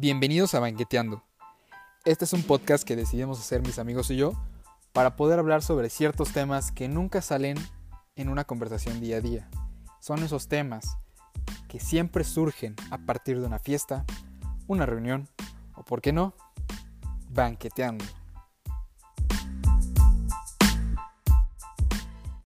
Bienvenidos a Banqueteando. Este es un podcast que decidimos hacer mis amigos y yo para poder hablar sobre ciertos temas que nunca salen en una conversación día a día. Son esos temas que siempre surgen a partir de una fiesta, una reunión o, por qué no, banqueteando.